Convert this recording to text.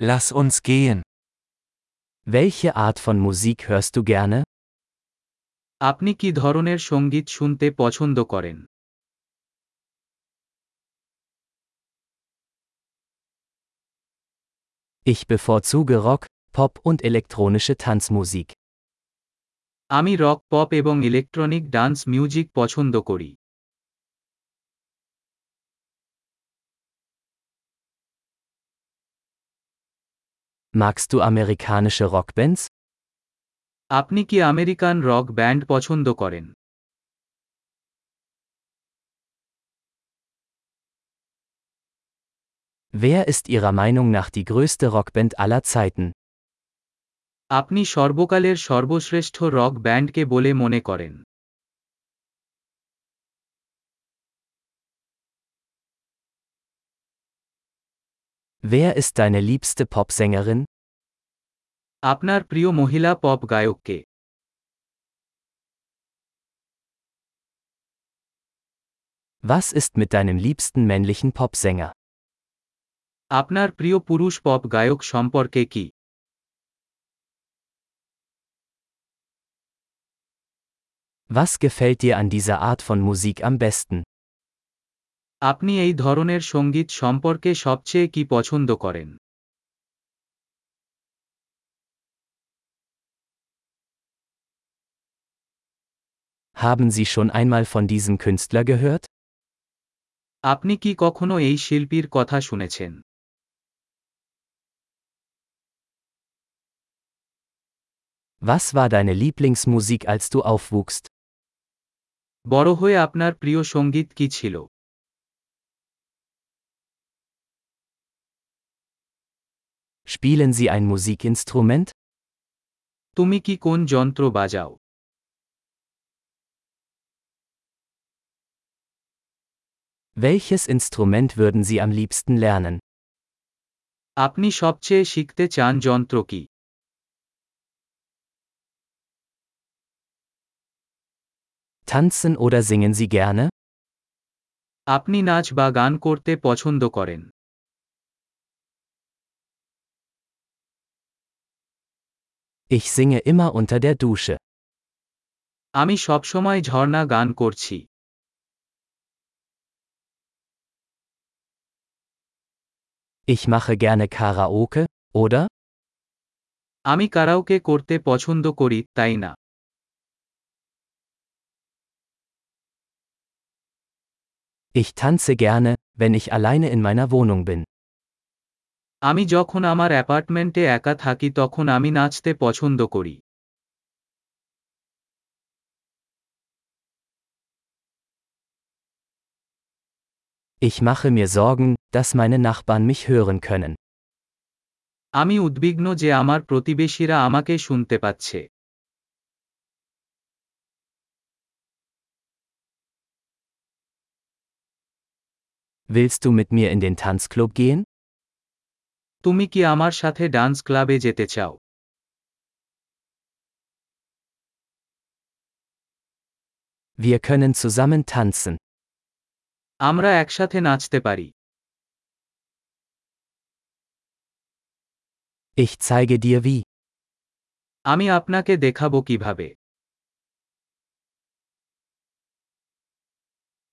Lass uns gehen. Welche Art von Musik hörst du gerne? আপনি কি ধরনের সঙ্গীত শুনতে পছন্দ করেন Ich bevorzuge Rock, Pop und elektronische Tanzmusik. আমি রক পপ এবং ইলেকট্রনিক ডান্স মিউজিক পছন্দ করি Magst du amerikanische Rockbands? আপনি কি আমেরিকান রক ব্যান্ড পছন্দ করেন Wer ist Ihrer Meinung nach die größte Rockband aller Zeiten? আপনি সর্বকালের সর্বশ্রেষ্ঠ রক ব্যান্ডকে বলে মনে করেন Wer ist deine liebste Popsängerin? আপনার প্রিয় মহিলা পপ গায়ককে Was ist mit deinem liebsten männlichen Popsänger? আপনার প্রিয় পুরুষ পপ গায়ক সম্পর্কে কি Was gefällt dir an dieser Art von Musik am besten? আপনি এই ধরনের সঙ্গীত সম্পর্কে সবচেয়ে কি পছন্দ করেন Haben Sie schon einmal von diesem Künstler gehört? আপনি কি কখনো এই শিল্পীর কথা শুনেছেন Was war deine Lieblingsmusik als du aufwuchst? বড় হয়ে আপনার প্রিয় সঙ্গীত কি ছিল Spielen Sie ein Musikinstrument? তুমি কি কোন যন্ত্র বাজাও Welches Instrument würden Sie am liebsten lernen? আপনি সবচেয়ে শিখতে চান যন্ত্র কি Tanzen oder singen Sie gerne? আপনি নাচ বা গান করতে পছন্দ করেন Ich singe immer unter der Dusche. আমি সবসময় ঝর্ণা গান করছি Ich mache gerne Karaoke, oder? আমি কারাওকে করতে পছন্দ করি তাই না Ich tanze gerne, wenn ich alleine in meiner Wohnung bin. আমি যখন আমার অ্যাপার্টমেন্টে একা থাকি তখন আমি নাচতে পছন্দ করি Ich mache mir Sorgen, dass meine Nachbarn mich hören können. আমি উদ্বিগ্ন যে আমার প্রতিবেশীরা আমাকে শুনতে পাচ্ছে Willst du mit mir in den Tanzclub gehen? তুমি কি আমার সাথে ডান্স ক্লাবে যেতে চাও Wir können zusammen tanzen. আমরা একসাথে নাচতে পারি Ich zeige dir wie. আমি আপনাকে দেখাবো কীভাবে